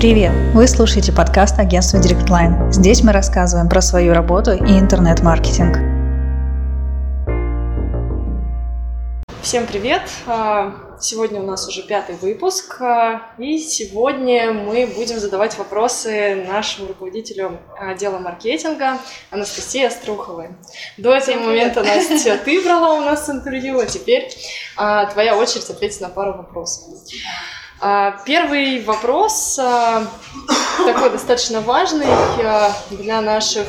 Привет! Вы слушаете подкаст агентства DirectLine. Здесь мы рассказываем про свою работу и интернет-маркетинг. Всем привет! А, сегодня у нас уже пятый выпуск, а, и сегодня мы будем задавать вопросы нашему руководителю отдела маркетинга Анастасии Оструховой. До этого момента, Настя, ты брала у нас интервью, а теперь а, твоя очередь ответить на пару вопросов. А, первый вопрос а, такой достаточно важный а, для наших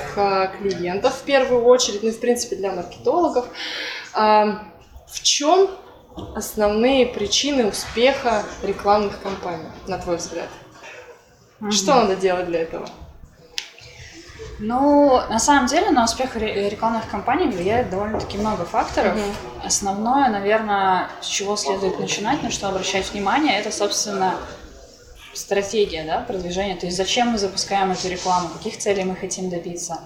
клиентов в первую очередь, ну и в принципе для маркетологов. В чем основные причины успеха рекламных кампаний, на твой взгляд? Угу. Что надо делать для этого? Ну, на самом деле на успех рекламных кампаний влияет довольно-таки много факторов. Угу. Основное, наверное, с чего следует начинать, на что обращать внимание, это, собственно, стратегия да, продвижения. То есть зачем мы запускаем эту рекламу, каких целей мы хотим добиться.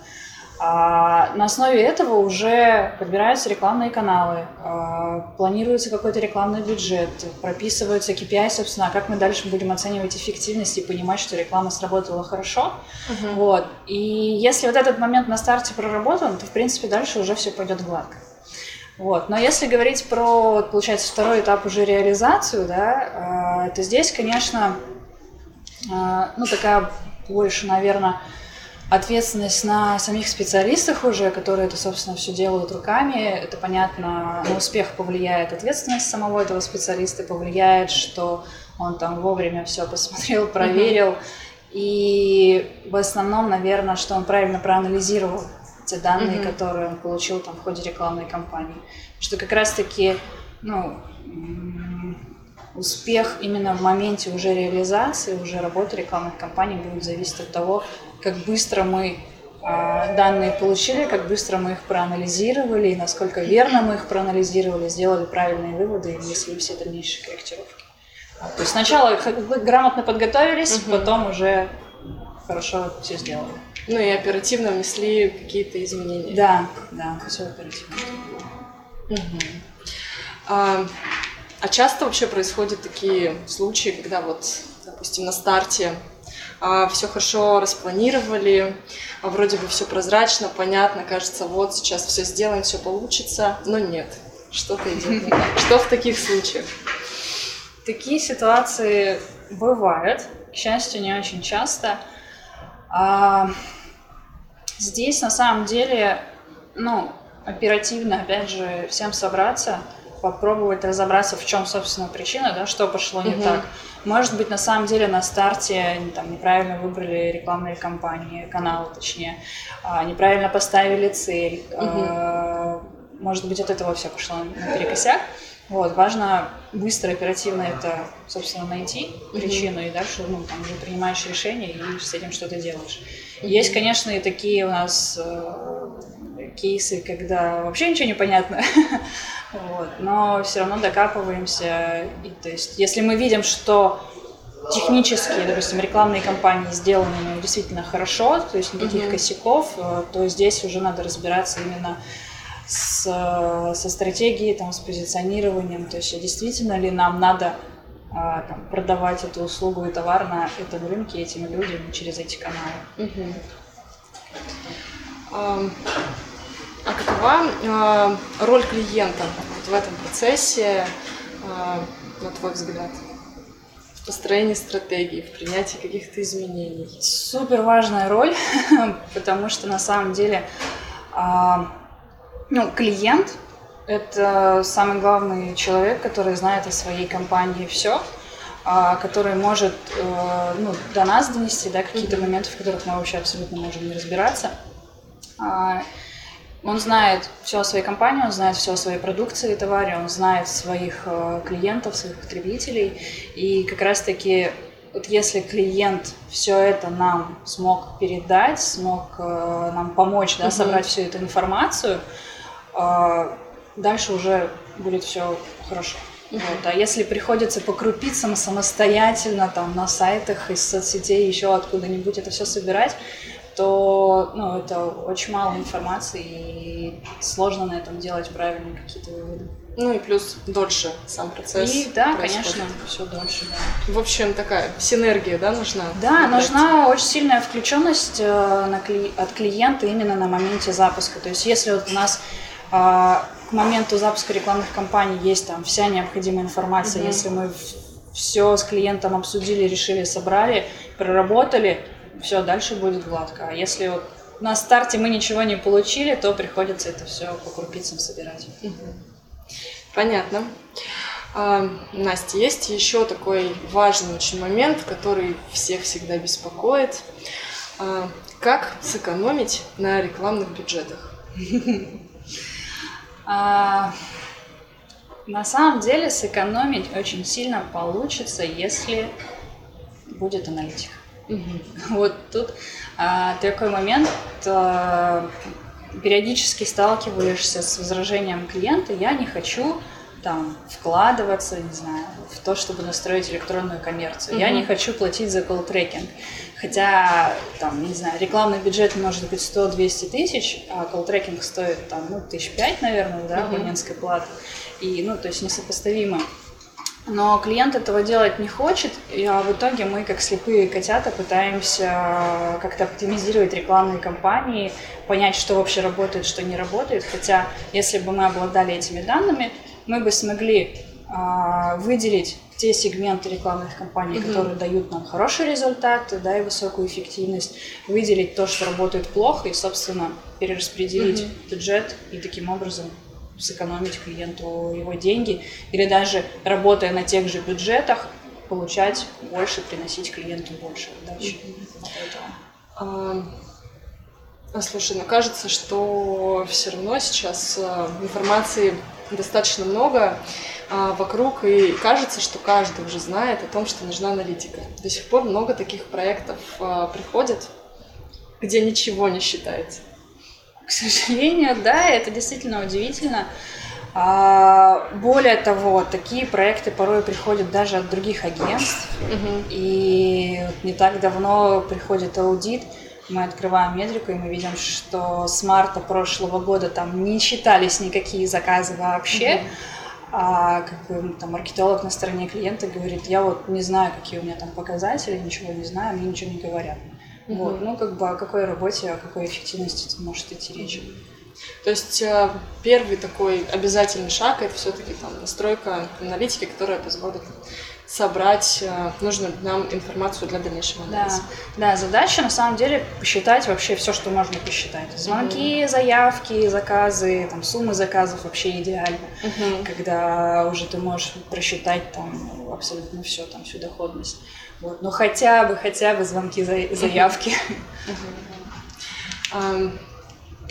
А на основе этого уже подбираются рекламные каналы, а, планируется какой-то рекламный бюджет, прописываются KPI, собственно, как мы дальше будем оценивать эффективность и понимать, что реклама сработала хорошо. Uh-huh. Вот. И если вот этот момент на старте проработан, то, в принципе, дальше уже все пойдет гладко. Вот. Но если говорить про, получается, второй этап уже реализацию, да, а, то здесь, конечно, а, ну, такая больше, наверное, ответственность на самих специалистах уже, которые это, собственно, все делают руками. Это, понятно, на успех повлияет ответственность самого этого специалиста, повлияет, что он там вовремя все посмотрел, проверил. Mm-hmm. И в основном, наверное, что он правильно проанализировал те данные, mm-hmm. которые он получил там в ходе рекламной кампании. Что как раз-таки, ну, успех именно в моменте уже реализации, уже работы рекламных кампаний будет зависеть от того, как быстро мы а, данные получили, как быстро мы их проанализировали, и насколько верно мы их проанализировали, сделали правильные выводы и внесли все дальнейшие корректировки. То есть сначала грамотно подготовились, угу. потом уже хорошо все сделали. Ну и оперативно внесли какие-то изменения. Да, да, все оперативно. Угу. А, а часто вообще происходят такие случаи, когда вот, допустим, на старте а, все хорошо распланировали, а вроде бы все прозрачно, понятно, кажется, вот сейчас все сделаем, все получится, но нет, что-то идет не так. Что в таких случаях? Такие ситуации бывают, к счастью, не очень часто. А, здесь на самом деле, ну, оперативно, опять же, всем собраться – попробовать разобраться, в чем, собственно, причина, да, что пошло не угу. так. Может быть, на самом деле на старте там, неправильно выбрали рекламные кампании, каналы точнее, а, неправильно поставили цель. Угу. Может быть, от этого все пошло на перекосяк. Вот, важно быстро, оперативно это, собственно, найти причину, mm и дальше ну, там, уже принимаешь решение и с этим что-то делаешь. mm Есть, конечно, и такие у нас э, кейсы, когда вообще ничего не понятно, вот, но все равно докапываемся. И, то есть, если мы видим, что технически, допустим, рекламные кампании сделаны действительно хорошо, то есть никаких mm косяков, э, то здесь уже надо разбираться именно с, со стратегией, там, с позиционированием, то есть действительно ли нам надо а, там, продавать эту услугу и товар на этом рынке этим людям через эти каналы. Угу. Um, а какова э, роль клиента вот в этом процессе, э, на твой взгляд? В построении стратегии, в принятии каких-то изменений? Супер важная роль, потому что на самом деле э, ну, клиент – это самый главный человек, который знает о своей компании все, который может э, ну, до нас донести да, какие-то моменты, в которых мы вообще абсолютно можем не разбираться. Он знает все о своей компании, он знает все о своей продукции и товаре, он знает своих э, клиентов, своих потребителей. И как раз-таки вот если клиент все это нам смог передать, смог э, нам помочь да, собрать всю эту информацию, э, дальше уже будет все хорошо. Вот. А если приходится по крупицам самостоятельно там на сайтах из соцсетей еще откуда-нибудь это все собирать, то ну, это очень мало информации и сложно на этом делать правильные какие-то выводы. Ну и плюс дольше сам процесс. И да, происходит. конечно, все дольше. Да, В общем, такая синергия, да, нужна? да на нужна очень сильная включенность э, на кли- от клиента именно на моменте запуска. То есть если вот у нас а, к моменту запуска рекламных кампаний есть там вся необходимая информация, Мгм. если мы все с клиентом обсудили, решили, собрали, проработали, все, дальше будет гладко. А если вот на старте мы ничего не получили, то приходится это все по крупицам собирать. Понятно. А, Настя, есть еще такой важный очень момент, который всех всегда беспокоит. А, Как сэкономить на рекламных бюджетах? А, на самом деле сэкономить очень сильно получится, если будет аналитика. Вот тут а, такой момент, а, периодически сталкиваешься с возражением клиента, я не хочу там вкладываться, не знаю, в то, чтобы настроить электронную коммерцию. Я Мгм. не хочу платить за колл-трекинг. Хотя, там, не знаю, рекламный бюджет может быть 100-200 тысяч, а колл-трекинг стоит там, ну, тысяч пять, наверное, да, абонентской платы. И, ну, то есть несопоставимо. Но клиент этого делать не хочет, и, а в итоге мы, как слепые котята, пытаемся как-то оптимизировать рекламные кампании, понять, что вообще работает, что не работает. Хотя, если бы мы обладали этими данными, мы бы смогли а, выделить те сегменты рекламных кампаний, Мгм. которые дают нам хороший результат, да, и высокую эффективность, выделить то, что работает плохо, и, собственно, перераспределить Мгм. бюджет и таким образом сэкономить клиенту его деньги, или даже работая на тех же бюджетах, получать больше, приносить клиенту больше отдачи. А, Слушай, ну кажется, что все равно сейчас а, информации достаточно много а, вокруг, и кажется, что каждый уже знает о том, что нужна аналитика. До сих пор много таких проектов а, приходит, где ничего не считается. К сожалению, да, это действительно удивительно. А, более того, такие проекты порой приходят даже от других агентств. И вот не так давно приходит аудит, мы открываем метрику, и мы видим, что с марта прошлого года там не считались никакие заказы вообще. А как бы там маркетолог на стороне клиента говорит, я вот не знаю, какие у меня там показатели, ничего не знаю, мне ничего не говорят. Мгм. Вот, ну как бы о какой работе, о какой эффективности тут может идти речь. То есть а, первый такой обязательный шаг это все-таки там настройка аналитики, которая позволит собрать а, нужную нам информацию для дальнейшего Да, анализа. да, задача на самом деле посчитать вообще все, что можно посчитать. Звонки, заявки, заказы, там суммы заказов вообще идеально. Мгм. Когда уже ты можешь просчитать там абсолютно все, там всю доходность. Вот. Ну хотя бы, хотя бы звонки, за- заявки.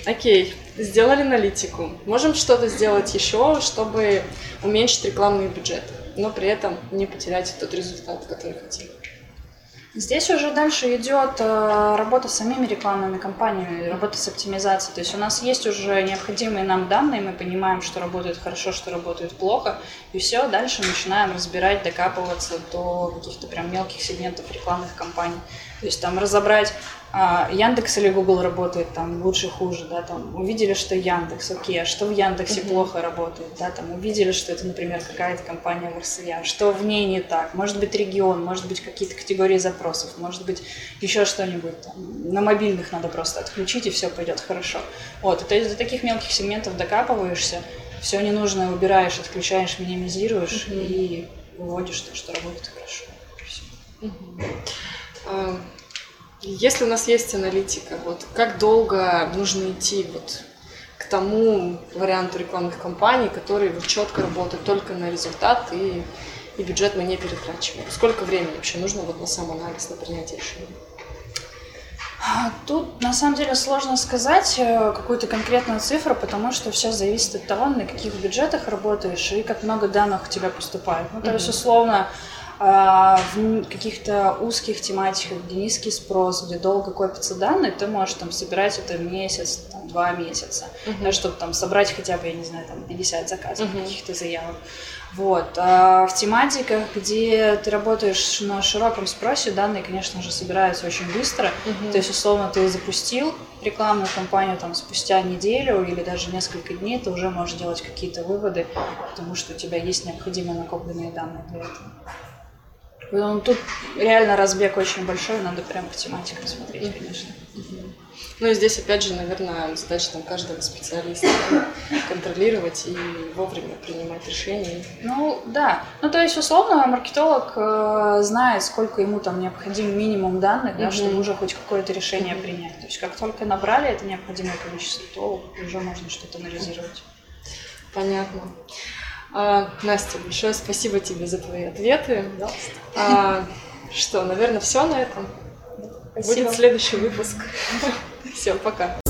Окей, сделали аналитику. Можем что-то сделать еще, чтобы уменьшить рекламные бюджеты, но при этом не потерять тот результат, который хотим. Здесь уже дальше идет э, работа с самими рекламными компаниями, работа с оптимизацией. То есть у нас есть уже необходимые нам данные, мы понимаем, что работает хорошо, что работает плохо, и все, дальше начинаем разбирать, докапываться до каких-то прям мелких сегментов рекламных кампаний. То есть там разобрать, а, Яндекс или Google работает там лучше, хуже, да, там увидели, что Яндекс, окей, а что в Яндексе Мгм. плохо работает, да, там увидели, что это, например, какая-то компания в РСЯ, что в ней не так, может быть регион, может быть какие-то категории запросов, может быть еще что-нибудь, там, на мобильных надо просто отключить и все пойдет хорошо. Вот, и то есть до таких мелких сегментов докапываешься, все ненужное убираешь, отключаешь, минимизируешь Мгм. и выводишь то, что работает хорошо. Всё. Если у нас есть аналитика, вот как долго нужно идти вот к тому варианту рекламных кампаний, который вот четко работает только на результат и, и бюджет мы не перетрачиваем? Сколько времени вообще нужно вот на сам анализ, на принятие решения? А, Тут на самом деле сложно сказать э, какую-то конкретную цифру, потому что все зависит от того, на каких бюджетах работаешь и как много данных у тебя поступает. Ну, то есть, Мгм. условно, в каких-то узких тематиках, где низкий спрос, где долго копятся данные, ты можешь там собирать это месяц, там, два месяца, uh-huh. да, чтобы там собрать хотя бы, я не знаю, там 50 заказов, uh-huh. каких-то заявок. Вот. А в тематиках, где ты работаешь на широком спросе, данные, конечно же, собираются очень быстро. Uh-huh. То есть, условно, ты запустил рекламную кампанию там спустя неделю или даже несколько дней, ты уже можешь делать какие-то выводы, потому что у тебя есть необходимые накопленные данные для этого. Ну, тут реально разбег очень большой, надо прям по тематикам смотреть, конечно. Ну и здесь, опять же, наверное, задача там каждого специалиста контролировать и вовремя принимать решения. Ну, да. Ну, то есть, условно, маркетолог э, знает, сколько ему там необходим минимум данных, да, чтобы уже хоть какое-то решение принять. То есть, как только набрали это необходимое количество, то уже можно что-то анализировать. Понятно. А, Настя, большое спасибо тебе за твои ответы. А, что, наверное, все на этом. Спасибо. Будет следующий выпуск. Все, пока.